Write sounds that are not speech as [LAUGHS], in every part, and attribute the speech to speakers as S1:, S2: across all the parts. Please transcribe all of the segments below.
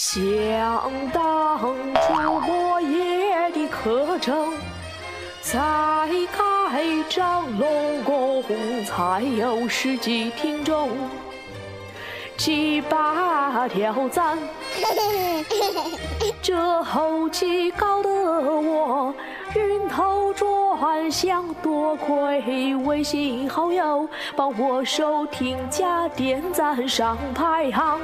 S1: 想当初莫言的课程，才开张龙宫才有十几听众，七八条赞。这后期搞得我晕头转向，多亏微信好友帮我收听加点赞上排行。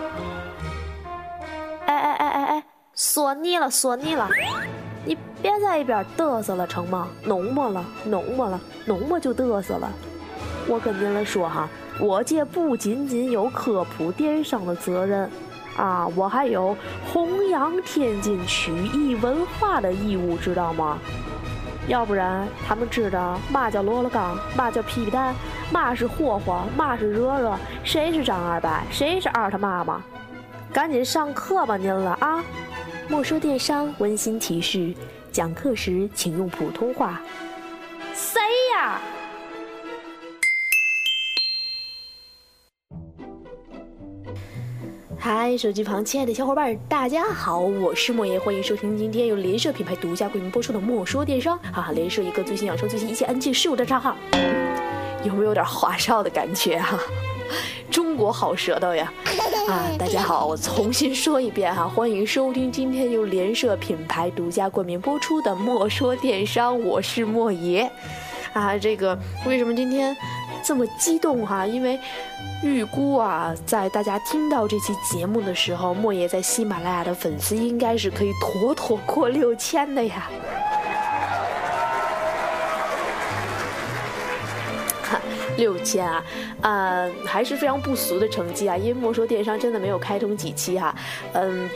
S1: 索尼，了说腻了，你别在一边嘚瑟了成吗？浓么了浓么了浓么就嘚瑟了。我跟您来说哈，我这不仅仅有科普电商的责任。啊，我还有弘扬天津曲艺文化的义务，知道吗？要不然他们知道嘛叫罗罗刚，嘛叫皮皮蛋，嘛是霍霍，嘛是热热，谁是张二白，谁是二他妈妈？赶紧上课吧您了啊！
S2: 莫说电商温馨提示：讲课时请用普通话。
S1: 谁呀？
S2: 嗨，手机旁亲爱的小伙伴，大家好，我是莫言，欢迎收听今天由联社品牌独家冠名播出的《莫说电商》哈，联社一个最新养生、最新一切安静事物的账号，有没有点花哨的感觉哈？中国好舌头呀！[LAUGHS] 啊，大家好，我重新说一遍哈，欢迎收听今天由联社品牌独家冠名播出的《莫说电商》，我是莫爷啊，这个为什么今天？这么激动哈，因为预估啊，在大家听到这期节目的时候，莫爷在喜马拉雅的粉丝应该是可以妥妥过六千的呀。六千啊，呃，还是非常不俗的成绩啊！因为莫说电商真的没有开通几期哈，嗯，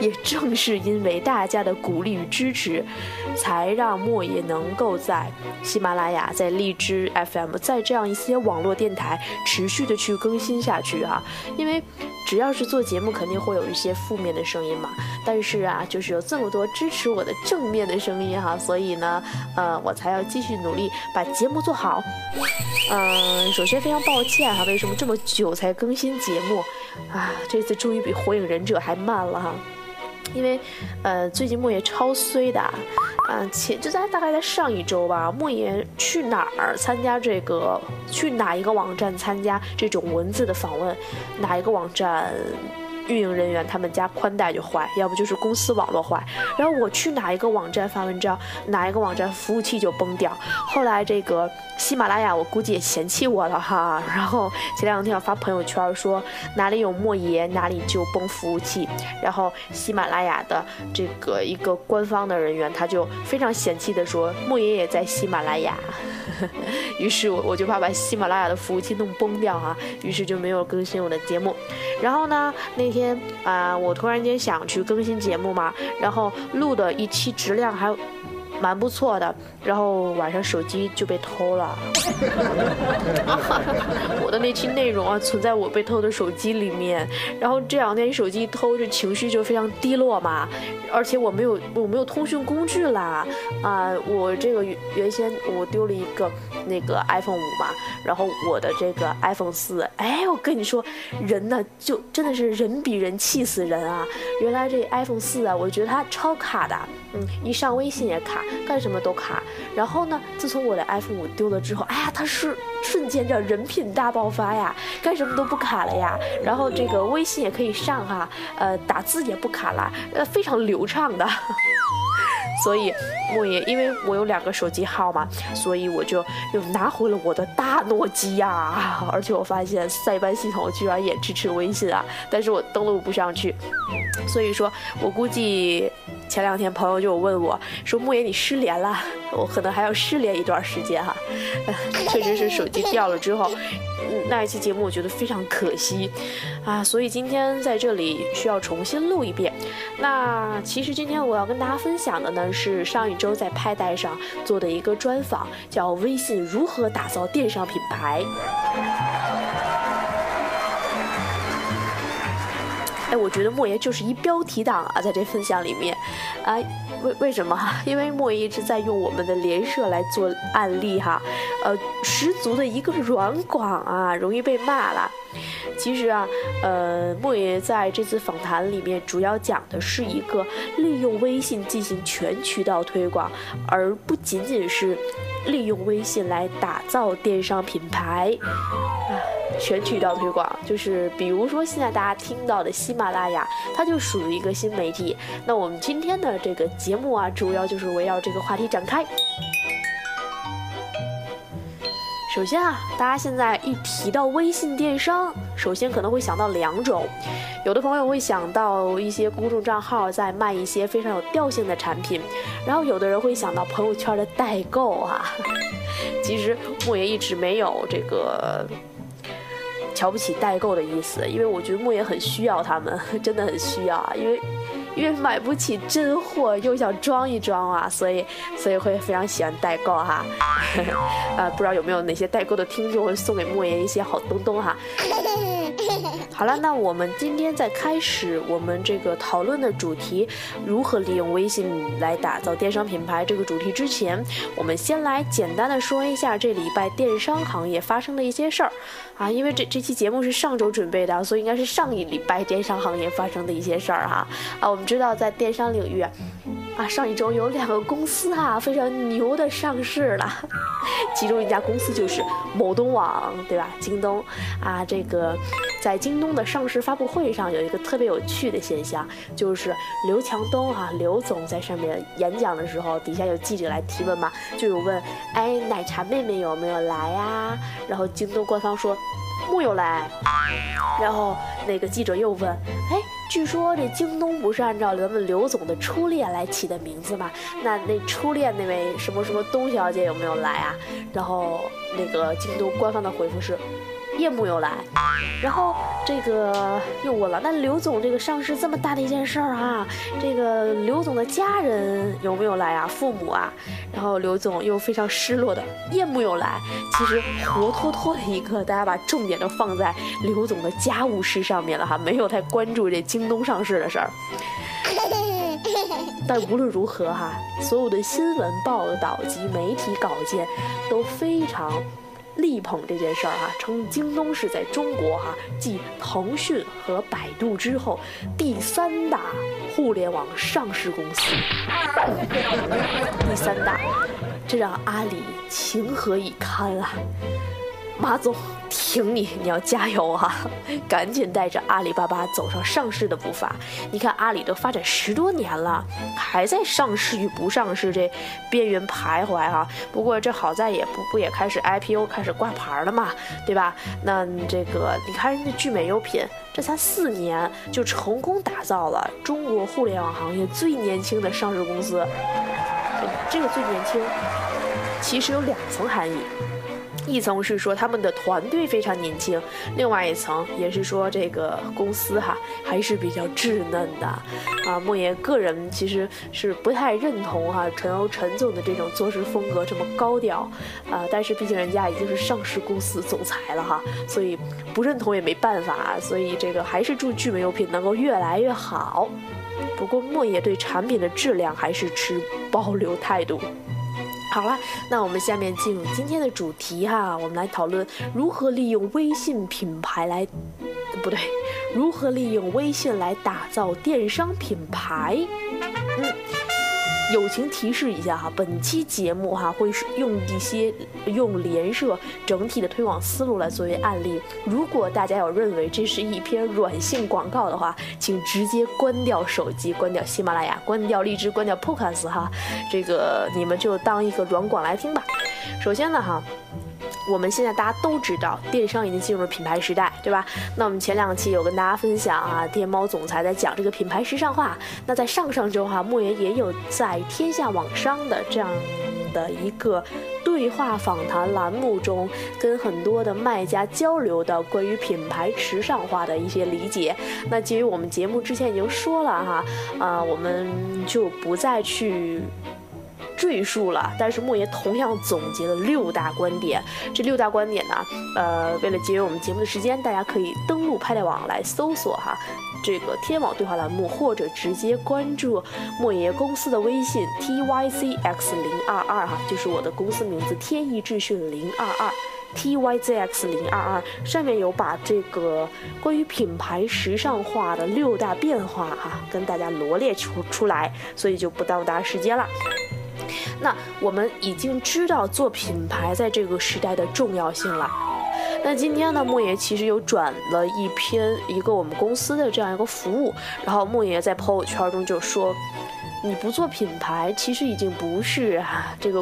S2: 也正是因为大家的鼓励与支持，才让莫也能够在喜马拉雅、在荔枝 FM、在这样一些网络电台持续的去更新下去哈，因为。只要是做节目，肯定会有一些负面的声音嘛。但是啊，就是有这么多支持我的正面的声音哈，所以呢，呃，我才要继续努力把节目做好。嗯，首先非常抱歉哈，为什么这么久才更新节目？啊，这次终于比《火影忍者》还慢了哈。因为，呃，最近莫言超衰的，啊，前就在大概在上一周吧，莫言去哪儿参加这个，去哪一个网站参加这种文字的访问，哪一个网站？运营人员他们家宽带就坏，要不就是公司网络坏。然后我去哪一个网站发文章，哪一个网站服务器就崩掉。后来这个喜马拉雅我估计也嫌弃我了哈。然后前两天我发朋友圈说哪里有莫爷哪里就崩服务器。然后喜马拉雅的这个一个官方的人员他就非常嫌弃的说莫爷也在喜马拉雅。[LAUGHS] 于是我我就怕把喜马拉雅的服务器弄崩掉哈。于是就没有更新我的节目。然后呢那。天啊，我突然间想去更新节目嘛，然后录的一期质量还蛮不错的。然后晚上手机就被偷了，[LAUGHS] 我的那期内容啊存在我被偷的手机里面。然后这两天手机偷，这情绪就非常低落嘛。而且我没有我没有通讯工具啦，啊，我这个原先我丢了一个那个 iPhone 五嘛，然后我的这个 iPhone 四，哎，我跟你说，人呢就真的是人比人气死人啊。原来这 iPhone 四啊，我觉得它超卡的，嗯，一上微信也卡，干什么都卡。然后呢？自从我的 iPhone 五丢了之后，哎呀，它是瞬间叫人品大爆发呀，干什么都不卡了呀。然后这个微信也可以上哈，呃，打字也不卡了，呃，非常流畅的。[LAUGHS] 所以莫言，因为我有两个手机号嘛，所以我就又拿回了我的大诺基亚。而且我发现塞班系统居然也支持微信啊，但是我登录不上去。所以说我估计前两天朋友就问我说：“莫言，你失联了？”我可能还要失联一段时间哈。[LAUGHS] 确实是手机掉了之后。那一期节目我觉得非常可惜，啊，所以今天在这里需要重新录一遍。那其实今天我要跟大家分享的呢是上一周在拍带上做的一个专访，叫《微信如何打造电商品牌》。哎，我觉得莫言就是一标题党啊，在这分享里面，啊，为为什么？[LAUGHS] 因为莫言一直在用我们的联社来做案例哈，呃，十足的一个软广啊，容易被骂了。其实啊，呃，莫言在这次访谈里面主要讲的是一个利用微信进行全渠道推广，而不仅仅是利用微信来打造电商品牌。啊，全渠道推广就是，比如说现在大家听到的喜马拉雅，它就属于一个新媒体。那我们今天的这个节目啊，主要就是围绕这个话题展开。首先啊，大家现在一提到微信电商，首先可能会想到两种，有的朋友会想到一些公众账号在卖一些非常有调性的产品，然后有的人会想到朋友圈的代购啊。[LAUGHS] 其实莫言一直没有这个瞧不起代购的意思，因为我觉得莫言很需要他们，[LAUGHS] 真的很需要啊，因为。因为买不起真货，又想装一装啊，所以所以会非常喜欢代购哈。[LAUGHS] 呃，不知道有没有哪些代购的听众会送给莫言一些好东东哈。[LAUGHS] [LAUGHS] 好了，那我们今天在开始我们这个讨论的主题，如何利用微信来打造电商品牌这个主题之前，我们先来简单的说一下这礼拜电商行业发生的一些事儿啊。因为这这期节目是上周准备的，所以应该是上一礼拜电商行业发生的一些事儿哈。啊，我们知道在电商领域。啊，上一周有两个公司啊，非常牛的上市了，[LAUGHS] 其中一家公司就是某东网，对吧？京东啊，这个在京东的上市发布会上有一个特别有趣的现象，就是刘强东啊，刘总在上面演讲的时候，底下有记者来提问嘛，就有问，哎，奶茶妹妹有没有来呀？然后京东官方说木有来，然后那个记者又问，哎。据说这京东不是按照咱们刘总的初恋来起的名字吗？那那初恋那位什么什么东小姐有没有来啊？然后那个京东官方的回复是。叶木有来，然后这个又问了，那刘总这个上市这么大的一件事儿啊，这个刘总的家人有没有来啊？父母啊？然后刘总又非常失落的，夜幕又来。其实活脱脱的一个，大家把重点都放在刘总的家务事上面了哈，没有太关注这京东上市的事儿。[LAUGHS] 但无论如何哈，所有的新闻报道及媒体稿件都非常。力捧这件事儿哈，称京东是在中国哈继腾讯和百度之后第三大互联网上市公司。第三大，这让阿里情何以堪啊！马总。挺你，你要加油啊！[LAUGHS] 赶紧带着阿里巴巴走上上市的步伐。你看阿里都发展十多年了，还在上市与不上市这边缘徘徊哈。不过这好在也不不也开始 IPO 开始挂牌了嘛，对吧？那这个你看人家聚美优品，这才四年就成功打造了中国互联网行业最年轻的上市公司。这个最年轻，其实有两层含义。一层是说他们的团队非常年轻，另外一层也是说这个公司哈还是比较稚嫩的啊。莫言个人其实是不太认同哈陈欧陈总的这种做事风格这么高调啊，但是毕竟人家已经是上市公司总裁了哈，所以不认同也没办法，所以这个还是祝聚美优品能够越来越好。不过莫言对产品的质量还是持保留态度。好了，那我们下面进入今天的主题哈，我们来讨论如何利用微信品牌来，不对，如何利用微信来打造电商品牌，友情提示一下哈，本期节目哈会用一些用联社整体的推广思路来作为案例。如果大家有认为这是一篇软性广告的话，请直接关掉手机，关掉喜马拉雅，关掉荔枝，关掉 Podcast 哈，这个你们就当一个软广来听吧。首先呢哈。我们现在大家都知道，电商已经进入了品牌时代，对吧？那我们前两期有跟大家分享啊，天猫总裁在讲这个品牌时尚化。那在上上周哈，莫言也有在天下网商的这样的一个对话访谈栏目中，跟很多的卖家交流的关于品牌时尚化的一些理解。那基于我们节目之前已经说了哈，啊，我们就不再去。赘述了。但是莫言同样总结了六大观点。这六大观点呢，呃，为了节约我们节目的时间，大家可以登录拍带网来搜索哈，这个天网对话栏目，或者直接关注莫言公司的微信 t y c x 零二二哈，就是我的公司名字天意智讯零二二。T Y Z X 零二二上面有把这个关于品牌时尚化的六大变化哈，跟大家罗列出出来，所以就不耽误大家时间了。那我们已经知道做品牌在这个时代的重要性了。那今天呢，莫爷其实有转了一篇一个我们公司的这样一个服务，然后莫爷在朋友圈中就说。你不做品牌，其实已经不是啊这个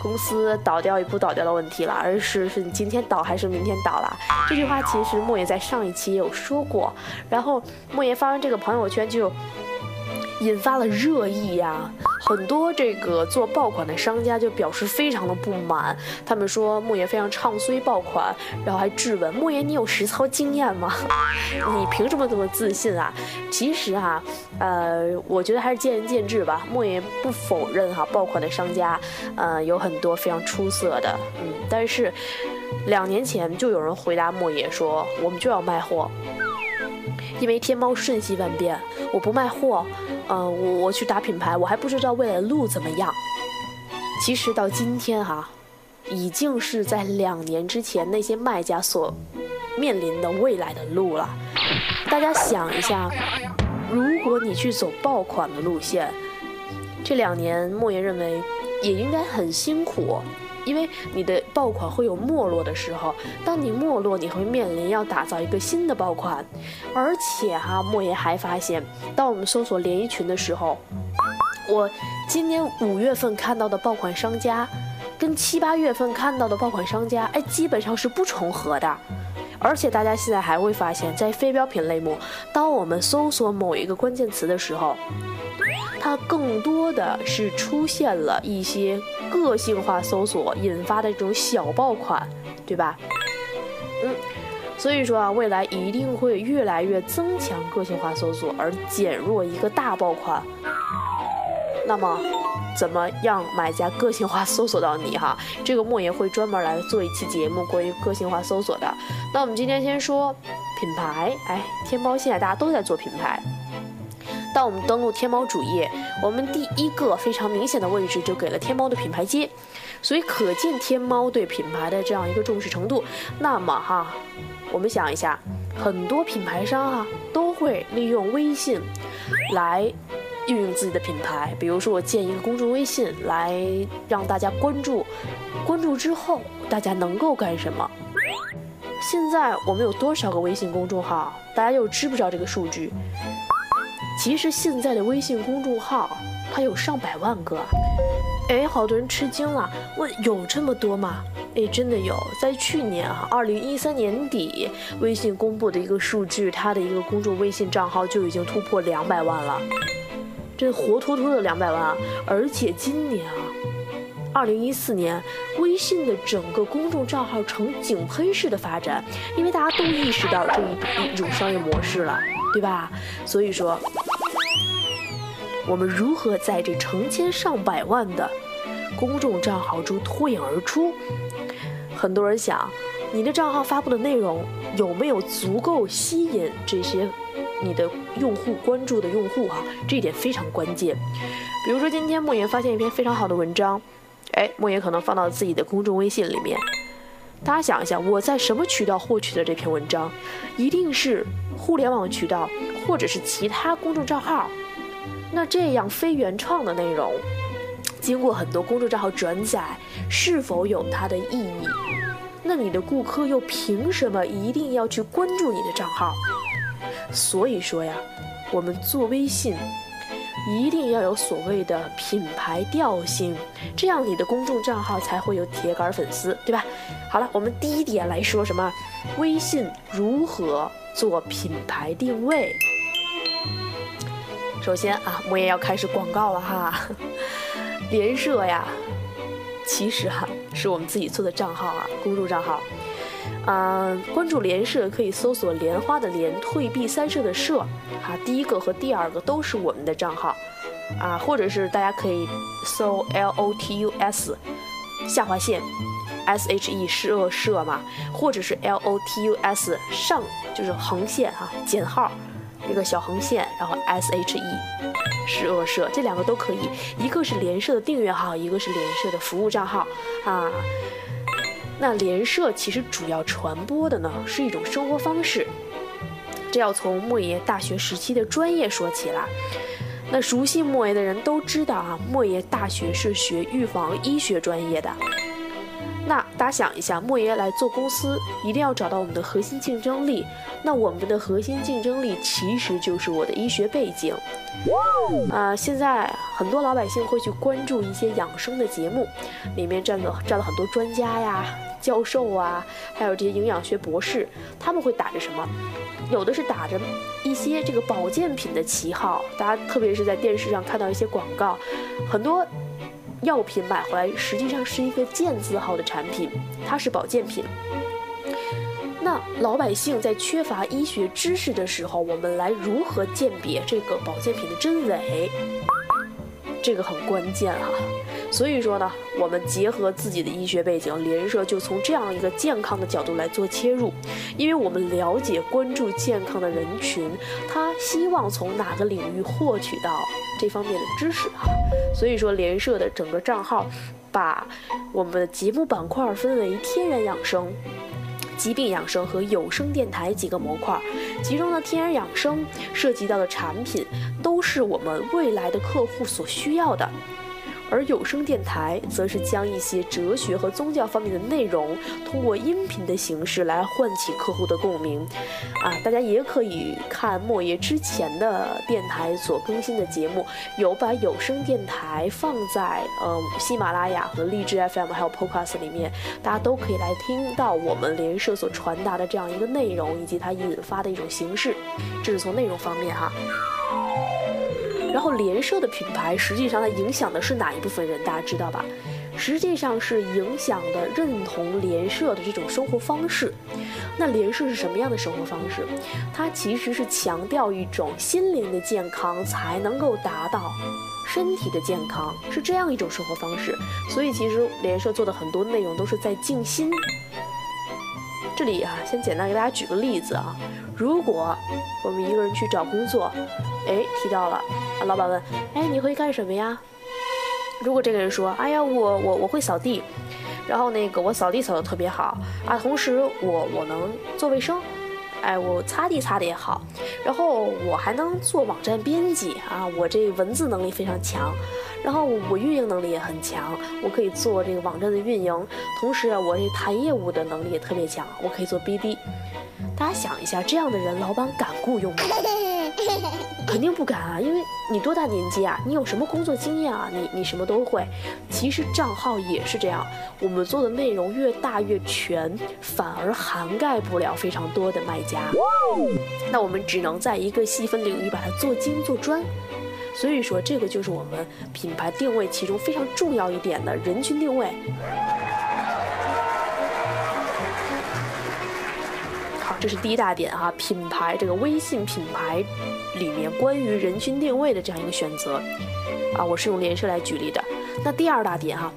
S2: 公司倒掉与不倒掉的问题了，而是是你今天倒还是明天倒了。这句话其实莫言在上一期也有说过，然后莫言发完这个朋友圈就。引发了热议呀，很多这个做爆款的商家就表示非常的不满，他们说莫言非常唱衰爆款，然后还质问莫言你有实操经验吗？[LAUGHS] 你凭什么这么自信啊？其实啊，呃，我觉得还是见仁见智吧。莫言不否认哈，爆款的商家，呃，有很多非常出色的，嗯，但是两年前就有人回答莫言说，我们就要卖货。因为天猫瞬息万变，我不卖货，嗯，我我去打品牌，我还不知道未来的路怎么样。其实到今天哈，已经是在两年之前那些卖家所面临的未来的路了。大家想一下，如果你去走爆款的路线，这两年莫言认为也应该很辛苦。因为你的爆款会有没落的时候，当你没落，你会面临要打造一个新的爆款，而且哈，莫言还发现，当我们搜索连衣裙的时候，我今年五月份看到的爆款商家，跟七八月份看到的爆款商家，哎，基本上是不重合的，而且大家现在还会发现，在非标品类目，当我们搜索某一个关键词的时候。它更多的是出现了一些个性化搜索引发的这种小爆款，对吧？嗯，所以说啊，未来一定会越来越增强个性化搜索，而减弱一个大爆款。那么，怎么样买家个性化搜索到你哈？这个莫言会专门来做一期节目关于个性化搜索的。那我们今天先说品牌，哎，天猫现在大家都在做品牌。当我们登录天猫主页，我们第一个非常明显的位置就给了天猫的品牌街，所以可见天猫对品牌的这样一个重视程度。那么哈，我们想一下，很多品牌商哈都会利用微信来运用自己的品牌，比如说我建一个公众微信来让大家关注，关注之后大家能够干什么？现在我们有多少个微信公众号？大家又知不知道这个数据？其实现在的微信公众号，它有上百万个，哎，好多人吃惊了，问有这么多吗？哎，真的有，在去年啊，二零一三年底，微信公布的一个数据，它的一个公众微信账号就已经突破两百万了，这活脱脱的两百万，而且今年啊，二零一四年，微信的整个公众账号呈井喷式的发展，因为大家都意识到这一一种商业模式了。对吧？所以说，我们如何在这成千上百万的公众账号中脱颖而出？很多人想，你的账号发布的内容有没有足够吸引这些你的用户关注的用户？哈，这一点非常关键。比如说，今天莫言发现一篇非常好的文章，哎，莫言可能放到自己的公众微信里面。大家想一下，我在什么渠道获取的这篇文章？一定是互联网渠道，或者是其他公众账号。那这样非原创的内容，经过很多公众账号转载，是否有它的意义？那你的顾客又凭什么一定要去关注你的账号？所以说呀，我们做微信。一定要有所谓的品牌调性，这样你的公众账号才会有铁杆粉丝，对吧？好了，我们第一点来说什么？微信如何做品牌定位？首先啊，莫言要开始广告了哈，[LAUGHS] 联社呀，其实哈是我们自己做的账号啊，公众账号。嗯，关注联社可以搜索“莲花”的莲，退避三舍的舍，哈，第一个和第二个都是我们的账号。啊，或者是大家可以搜 L O T U S 下划线 S H E 是恶社嘛，或者是 L O T U S 上就是横线哈减号一个小横线，然后 S H E 是恶社，这两个都可以，一个是联社的订阅号，一个是联社的服务账号啊。那联社其实主要传播的呢是一种生活方式，这要从莫爷大学时期的专业说起了。那熟悉莫爷的人都知道啊，莫爷大学是学预防医学专业的。那大家想一下，莫爷来做公司，一定要找到我们的核心竞争力。那我们的核心竞争力其实就是我的医学背景。啊，现在很多老百姓会去关注一些养生的节目，里面站了站了很多专家呀。教授啊，还有这些营养学博士，他们会打着什么？有的是打着一些这个保健品的旗号，大家特别是在电视上看到一些广告，很多药品买回来实际上是一个健字号的产品，它是保健品。那老百姓在缺乏医学知识的时候，我们来如何鉴别这个保健品的真伪？这个很关键啊。所以说呢，我们结合自己的医学背景，联社就从这样一个健康的角度来做切入，因为我们了解关注健康的人群，他希望从哪个领域获取到这方面的知识哈。所以说，联社的整个账号把我们的节目板块分为天然养生、疾病养生和有声电台几个模块，其中呢天然养生涉及到的产品都是我们未来的客户所需要的。而有声电台则是将一些哲学和宗教方面的内容，通过音频的形式来唤起客户的共鸣。啊，大家也可以看莫爷之前的电台所更新的节目，有把有声电台放在呃喜马拉雅和荔枝 FM 还有 Podcast 里面，大家都可以来听到我们联社所传达的这样一个内容，以及它引发的一种形式。这是从内容方面哈。然后联社的品牌实际上它影响的是哪一部分人？大家知道吧？实际上是影响的认同联社的这种生活方式。那联社是什么样的生活方式？它其实是强调一种心灵的健康才能够达到身体的健康，是这样一种生活方式。所以其实联社做的很多内容都是在静心。这里啊，先简单给大家举个例子啊，如果我们一个人去找工作，哎，提到了。啊老板问：“哎，你会干什么呀？”如果这个人说：“哎呀，我我我会扫地，然后那个我扫地扫的特别好。啊，同时我我能做卫生，哎，我擦地擦的也好，然后我还能做网站编辑。啊，我这文字能力非常强，然后我运营能力也很强，我可以做这个网站的运营，同时啊，我这谈业务的能力也特别强，我可以做 BD。大家想一下，这样的人，老板敢雇佣吗？” [LAUGHS] 肯定不敢啊，因为你多大年纪啊？你有什么工作经验啊？你你什么都会。其实账号也是这样，我们做的内容越大越全，反而涵盖不了非常多的卖家。那我们只能在一个细分领域把它做精做专。所以说，这个就是我们品牌定位其中非常重要一点的人群定位。这是第一大点哈，品牌这个微信品牌里面关于人群定位的这样一个选择啊，我是用联社来举例的。那第二大点哈，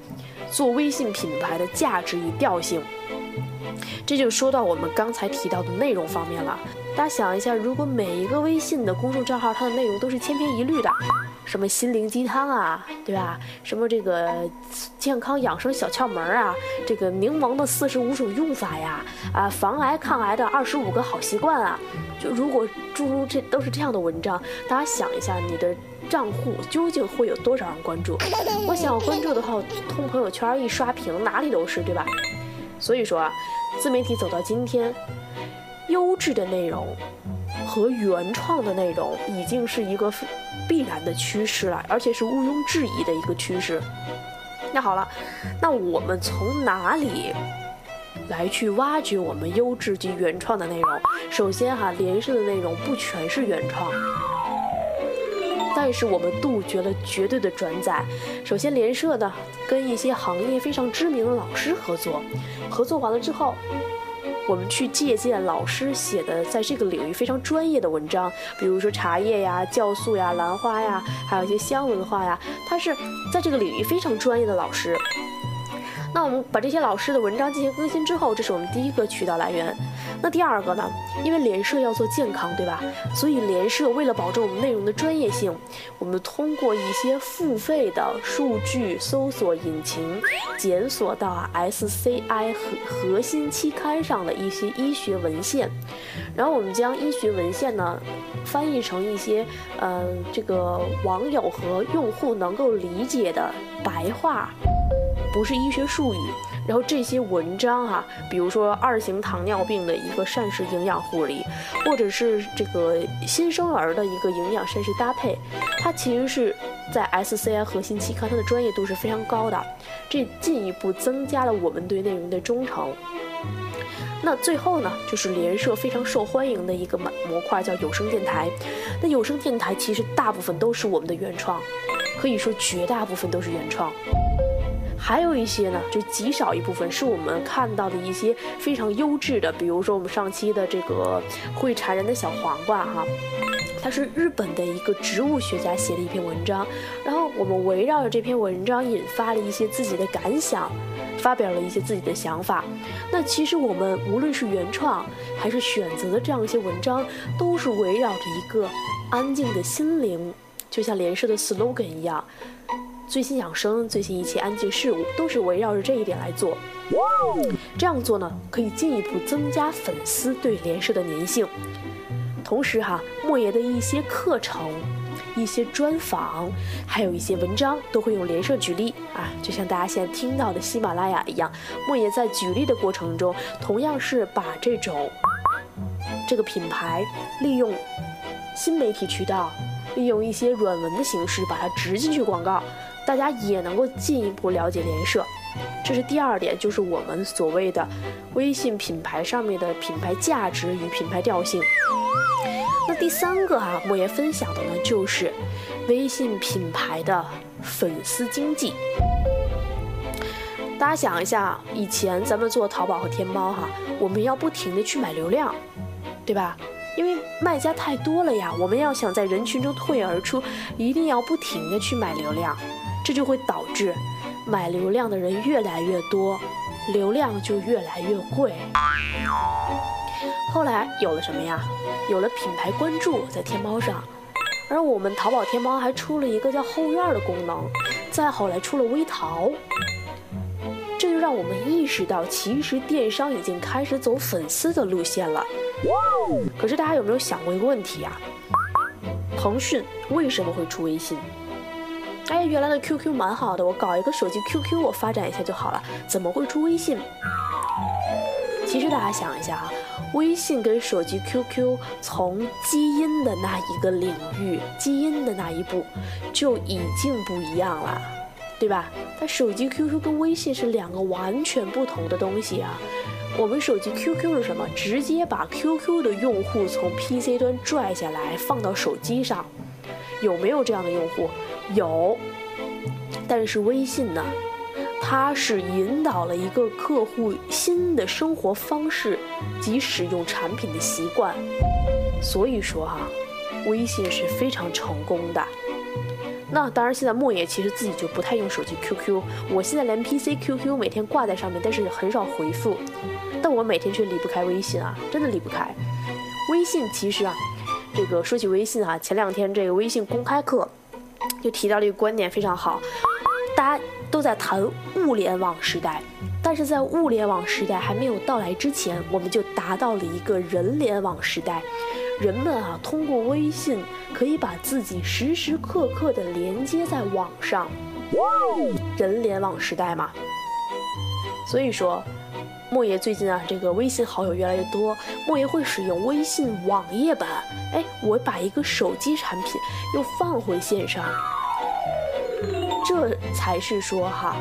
S2: 做微信品牌的价值与调性，这就说到我们刚才提到的内容方面了。大家想一下，如果每一个微信的公众账号它的内容都是千篇一律的。什么心灵鸡汤啊，对吧？什么这个健康养生小窍门啊，这个柠檬的四十五种用法呀，啊，防癌抗癌的二十五个好习惯啊，就如果诸如这都是这样的文章，大家想一下，你的账户究竟会有多少人关注？我想关注的话，通朋友圈一刷屏，哪里都是，对吧？所以说啊，自媒体走到今天，优质的内容。和原创的内容已经是一个必然的趋势了，而且是毋庸置疑的一个趋势。那好了，那我们从哪里来去挖掘我们优质及原创的内容？首先哈，连社的内容不全是原创，但是我们杜绝了绝对的转载。首先，联社呢跟一些行业非常知名的老师合作，合作完了之后。我们去借鉴老师写的在这个领域非常专业的文章，比如说茶叶呀、酵素呀、兰花呀，还有一些香文化呀，他是在这个领域非常专业的老师。那我们把这些老师的文章进行更新之后，这是我们第一个渠道来源。那第二个呢？因为联社要做健康，对吧？所以联社为了保证我们内容的专业性，我们通过一些付费的数据搜索引擎，检索到 SCI 核核心期刊上的一些医学文献，然后我们将医学文献呢翻译成一些嗯这个网友和用户能够理解的白话。不是医学术语，然后这些文章哈，比如说二型糖尿病的一个膳食营养护理，或者是这个新生儿的一个营养膳食搭配，它其实是在 SCI 核心期刊，它的专业度是非常高的，这进一步增加了我们对内容的忠诚。那最后呢，就是联社非常受欢迎的一个模模块叫有声电台，那有声电台其实大部分都是我们的原创，可以说绝大部分都是原创。还有一些呢，就极少一部分是我们看到的一些非常优质的，比如说我们上期的这个会缠人的小黄瓜哈，它是日本的一个植物学家写的一篇文章，然后我们围绕着这篇文章引发了一些自己的感想，发表了一些自己的想法。那其实我们无论是原创还是选择的这样一些文章，都是围绕着一个安静的心灵，就像连社的 slogan 一样。最新养生，最新一切安静事物，都是围绕着这一点来做。这样做呢，可以进一步增加粉丝对连社的粘性。同时哈，莫爷的一些课程、一些专访，还有一些文章，都会用连社举例啊，就像大家现在听到的喜马拉雅一样。莫爷在举例的过程中，同样是把这种这个品牌利用新媒体渠道，利用一些软文的形式，把它植进去广告。大家也能够进一步了解联社，这是第二点，就是我们所谓的微信品牌上面的品牌价值与品牌调性。那第三个哈，莫言分享的呢，就是微信品牌的粉丝经济。大家想一下，以前咱们做淘宝和天猫哈，我们要不停的去买流量，对吧？因为卖家太多了呀，我们要想在人群中脱颖而出，一定要不停的去买流量。这就会导致买流量的人越来越多，流量就越来越贵。后来有了什么呀？有了品牌关注在天猫上，而我们淘宝天猫还出了一个叫后院的功能，再后来出了微淘，这就让我们意识到，其实电商已经开始走粉丝的路线了。可是大家有没有想过一个问题啊？腾讯为什么会出微信？哎，原来的 QQ 蛮好的，我搞一个手机 QQ，我发展一下就好了。怎么会出微信？其实大家想一下啊，微信跟手机 QQ 从基因的那一个领域，基因的那一步就已经不一样了，对吧？它手机 QQ 跟微信是两个完全不同的东西啊。我们手机 QQ 是什么？直接把 QQ 的用户从 PC 端拽下来放到手机上，有没有这样的用户？有，但是微信呢？它是引导了一个客户新的生活方式及使用产品的习惯，所以说哈，微信是非常成功的。那当然，现在莫言其实自己就不太用手机 QQ，我现在连 PC QQ 每天挂在上面，但是很少回复，但我每天却离不开微信啊，真的离不开。微信其实啊，这个说起微信啊，前两天这个微信公开课。就提到了一个观点非常好，大家都在谈物联网时代，但是在物联网时代还没有到来之前，我们就达到了一个人联网时代。人们啊，通过微信可以把自己时时刻刻的连接在网上，人联网时代嘛。所以说，莫爷最近啊，这个微信好友越来越多，莫爷会使用微信网页版。哎，我把一个手机产品又放回线上。这才是说哈，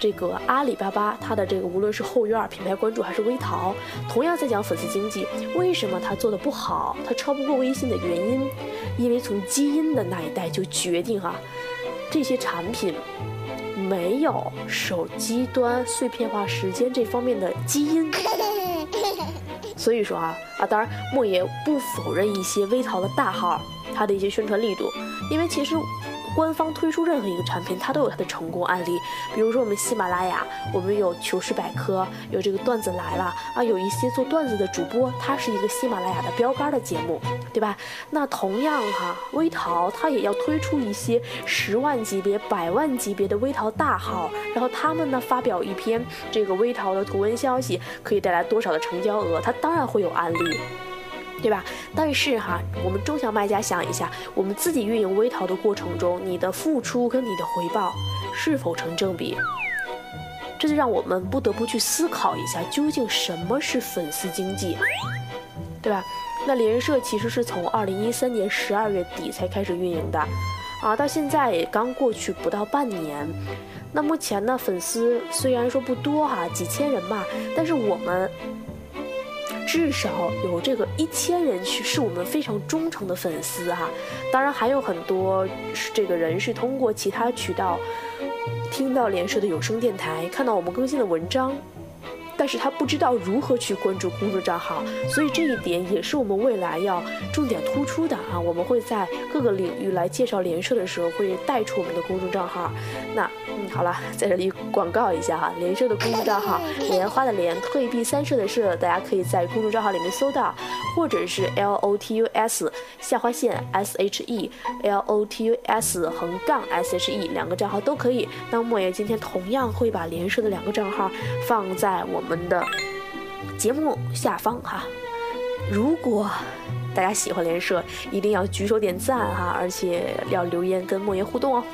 S2: 这个阿里巴巴它的这个无论是后院品牌关注还是微淘，同样在讲粉丝经济，为什么它做的不好，它超不过微信的原因，因为从基因的那一代就决定哈，这些产品没有手机端碎片化时间这方面的基因。[LAUGHS] 所以说啊啊，当然莫也不否认一些微淘的大号它的一些宣传力度，因为其实。官方推出任何一个产品，它都有它的成功案例。比如说我们喜马拉雅，我们有糗事百科，有这个段子来了啊，有一些做段子的主播，他是一个喜马拉雅的标杆的节目，对吧？那同样哈，微淘它也要推出一些十万级别、百万级别的微淘大号，然后他们呢发表一篇这个微淘的图文消息，可以带来多少的成交额？它当然会有案例。对吧？但是哈，我们中小卖家想一下，我们自己运营微淘的过程中，你的付出跟你的回报是否成正比？这就让我们不得不去思考一下，究竟什么是粉丝经济，对吧？那联社其实是从二零一三年十二月底才开始运营的，啊，到现在也刚过去不到半年。那目前呢，粉丝虽然说不多哈，几千人嘛，但是我们。至少有这个一千人去是我们非常忠诚的粉丝哈，当然还有很多是这个人是通过其他渠道听到联社的有声电台，看到我们更新的文章。但是他不知道如何去关注公众账号，所以这一点也是我们未来要重点突出的啊！我们会在各个领域来介绍联社的时候，会带出我们的公众账号。那嗯，好了，在这里广告一下哈，联社的公众账号，莲花的莲，退避三舍的舍，大家可以在公众账号里面搜到，或者是 L O T U S 下划线 S H E L O T U S 横杠 S H E 两个账号都可以。那莫言今天同样会把联社的两个账号放在我们。我们的节目下方哈，如果大家喜欢连社，一定要举手点赞哈，而且要留言跟莫言互动哦。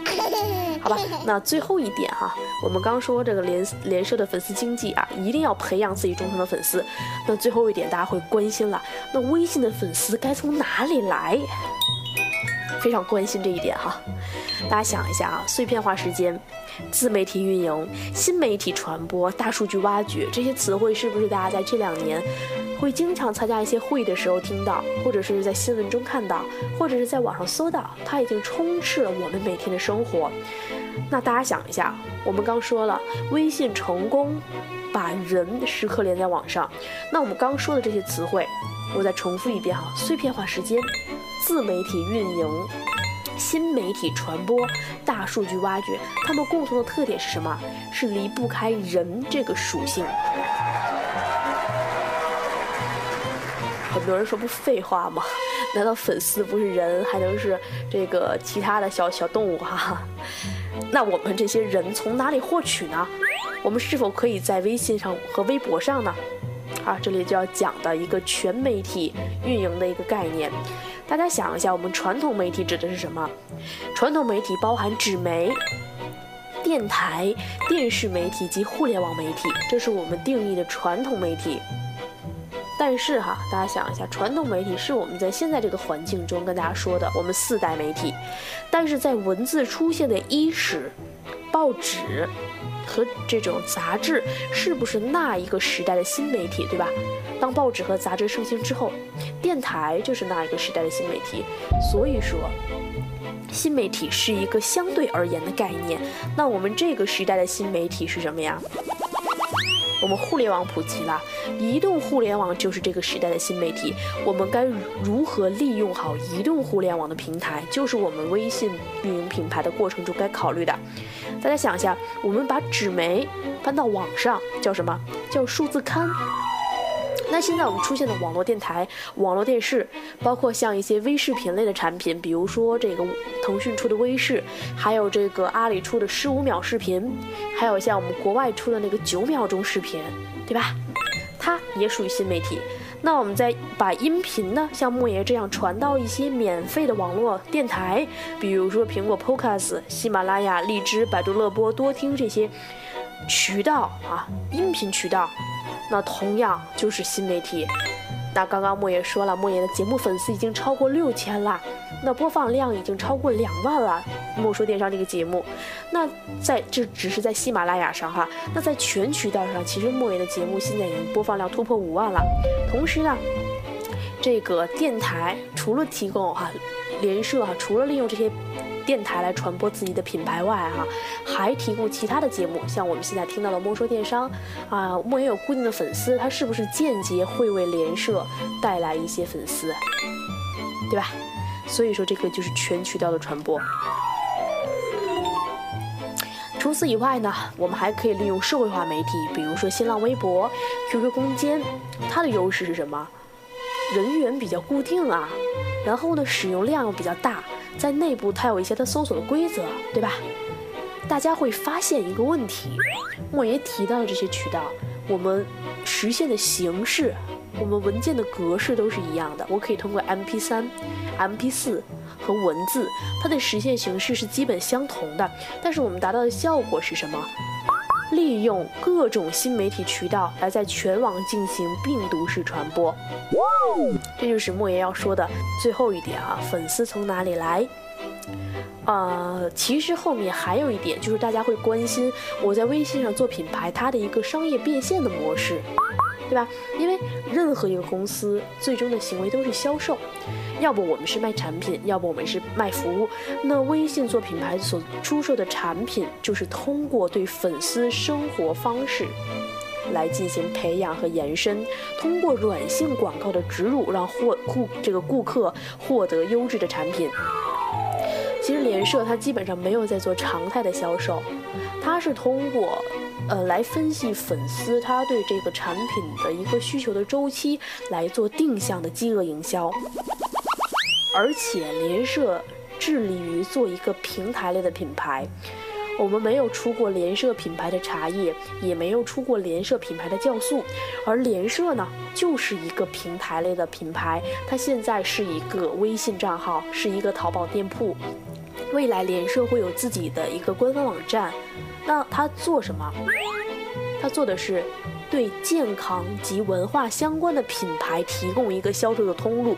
S2: [LAUGHS] 好吧，那最后一点哈，我们刚说这个连连社的粉丝经济啊，一定要培养自己忠诚的粉丝。那最后一点大家会关心了，那微信的粉丝该从哪里来？非常关心这一点哈，大家想一下啊，碎片化时间。自媒体运营、新媒体传播、大数据挖掘这些词汇，是不是大家在这两年会经常参加一些会议的时候听到，或者是在新闻中看到，或者是在网上搜到？它已经充斥了我们每天的生活。那大家想一下，我们刚说了，微信成功把人时刻连在网上。那我们刚说的这些词汇，我再重复一遍哈：碎片化时间、自媒体运营。新媒体传播、大数据挖掘，它们共同的特点是什么？是离不开人这个属性。很多人说不废话吗？[LAUGHS] 难道粉丝不是人，还能是这个其他的小小动物哈？[LAUGHS] 那我们这些人从哪里获取呢？我们是否可以在微信上和微博上呢？啊，这里就要讲的一个全媒体运营的一个概念。大家想一下，我们传统媒体指的是什么？传统媒体包含纸媒、电台、电视媒体及互联网媒体，这是我们定义的传统媒体。但是哈，大家想一下，传统媒体是我们在现在这个环境中跟大家说的，我们四代媒体。但是在文字出现的伊始，报纸。和这种杂志是不是那一个时代的新媒体，对吧？当报纸和杂志盛行之后，电台就是那一个时代的新媒体。所以说，新媒体是一个相对而言的概念。那我们这个时代的新媒体是什么呀？我们互联网普及了，移动互联网就是这个时代的新媒体。我们该如何利用好移动互联网的平台，就是我们微信运营品牌的过程中该考虑的。大家想一下，我们把纸媒搬到网上，叫什么？叫数字刊。那现在我们出现的网络电台、网络电视，包括像一些微视频类的产品，比如说这个腾讯出的微视，还有这个阿里出的十五秒视频，还有像我们国外出的那个九秒钟视频，对吧？它也属于新媒体。那我们再把音频呢，像莫爷这样传到一些免费的网络电台，比如说苹果 Podcast、喜马拉雅、荔枝、百度乐播、多听这些渠道啊，音频渠道。那同样就是新媒体。那刚刚莫言说了，莫言的节目粉丝已经超过六千了，那播放量已经超过两万了。莫说电商这个节目，那在这只是在喜马拉雅上哈，那在全渠道上，其实莫言的节目现在已经播放量突破五万了。同时呢。这个电台除了提供哈联社哈，除了利用这些电台来传播自己的品牌外哈，还提供其他的节目，像我们现在听到的莫说电商啊，莫言有固定的粉丝，他是不是间接会为联社带来一些粉丝，对吧？所以说这个就是全渠道的传播。除此以外呢，我们还可以利用社会化媒体，比如说新浪微博、QQ 空间，它的优势是什么？人员比较固定啊，然后呢，使用量又比较大，在内部它有一些它搜索的规则，对吧？大家会发现一个问题，莫言提到的这些渠道，我们实现的形式，我们文件的格式都是一样的，我可以通过 MP3、MP4。和文字，它的实现形式是基本相同的，但是我们达到的效果是什么？利用各种新媒体渠道来在全网进行病毒式传播，这就是莫言要说的最后一点啊，粉丝从哪里来？呃，其实后面还有一点，就是大家会关心我在微信上做品牌，它的一个商业变现的模式，对吧？因为任何一个公司最终的行为都是销售。要不我们是卖产品，要不我们是卖服务。那微信做品牌所出售的产品，就是通过对粉丝生活方式来进行培养和延伸，通过软性广告的植入，让获顾这个顾客获得优质的产品。其实联社它基本上没有在做常态的销售，它是通过呃来分析粉丝他对这个产品的一个需求的周期来做定向的饥饿营销。而且联社致力于做一个平台类的品牌，我们没有出过联社品牌的茶叶，也没有出过联社品牌的酵素，而联社呢，就是一个平台类的品牌，它现在是一个微信账号，是一个淘宝店铺，未来联社会有自己的一个官方网站，那它做什么？它做的是对健康及文化相关的品牌提供一个销售的通路。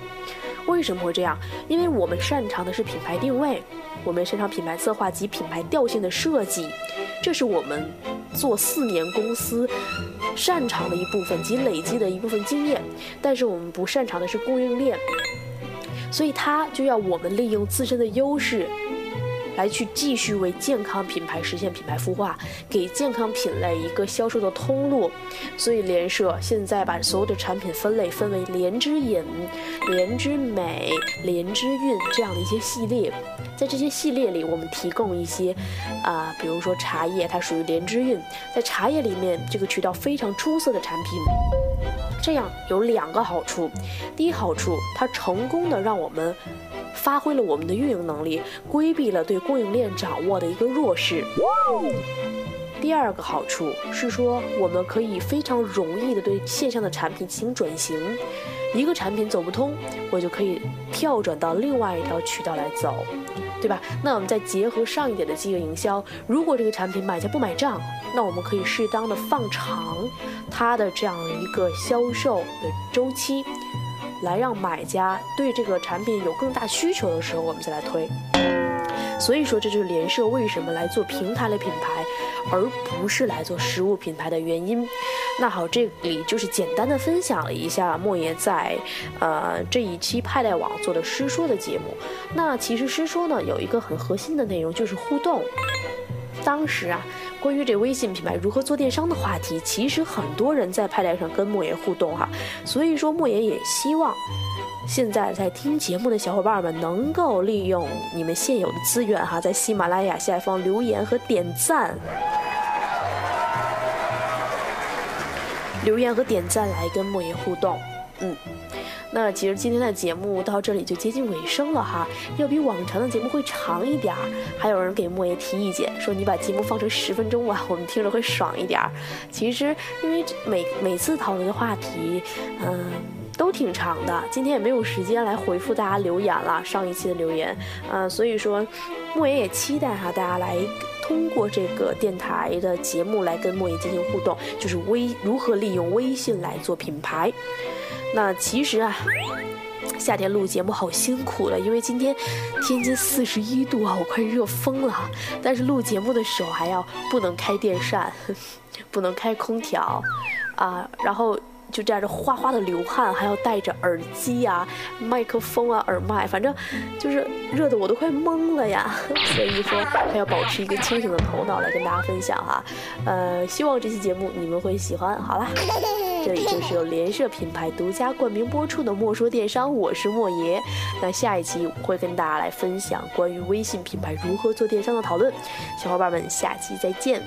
S2: 为什么会这样？因为我们擅长的是品牌定位，我们擅长品牌策划及品牌调性的设计，这是我们做四年公司擅长的一部分及累积的一部分经验。但是我们不擅长的是供应链，所以它就要我们利用自身的优势。来去继续为健康品牌实现品牌孵化，给健康品类一个销售的通路。所以联社现在把所有的产品分类分为莲之饮、莲之美、莲之韵这样的一些系列。在这些系列里，我们提供一些，啊，比如说茶叶，它属于莲之韵，在茶叶里面这个渠道非常出色的产品。这样有两个好处，第一好处，它成功的让我们。发挥了我们的运营能力，规避了对供应链掌握的一个弱势。第二个好处是说，我们可以非常容易的对线上的产品进行转型。一个产品走不通，我就可以跳转到另外一条渠道来走，对吧？那我们再结合上一点的饥饿营销，如果这个产品买家不买账，那我们可以适当的放长它的这样一个销售的周期。来让买家对这个产品有更大需求的时候，我们再来推。所以说，这就是联社为什么来做平台类品牌，而不是来做实物品牌的原因。那好，这里就是简单的分享了一下莫言在呃这一期派代网做的诗说的节目。那其实诗说呢有一个很核心的内容就是互动。当时啊。关于这微信品牌如何做电商的话题，其实很多人在派台上跟莫言互动哈，所以说莫言也希望现在在听节目的小伙伴们能够利用你们现有的资源哈，在喜马拉雅下方留言和点赞，留言和点赞来跟莫言互动，嗯。那其实今天的节目到这里就接近尾声了哈，要比往常的节目会长一点儿。还有人给莫言提意见，说你把节目放成十分钟吧，我们听着会爽一点儿。其实因为每每次讨论的话题，嗯，都挺长的，今天也没有时间来回复大家留言了，上一期的留言，嗯，所以说莫言也期待哈大家来通过这个电台的节目来跟莫言进行互动，就是微如何利用微信来做品牌。那其实啊，夏天录节目好辛苦了，因为今天天津四十一度啊，我快热疯了。但是录节目的时候还要不能开电扇，[LAUGHS] 不能开空调，啊，然后就这样着哗哗的流汗，还要戴着耳机啊、麦克风啊、耳麦，反正就是热的我都快懵了呀。[LAUGHS] 所以说还要保持一个清醒的头脑来跟大家分享哈。呃，希望这期节目你们会喜欢。好啦，[LAUGHS] 这里就是由联社品牌独家冠名播出的莫说电商，我是莫爷。那下一期我会跟大家来分享关于微信品牌如何做电商的讨论，小伙伴们下期再见。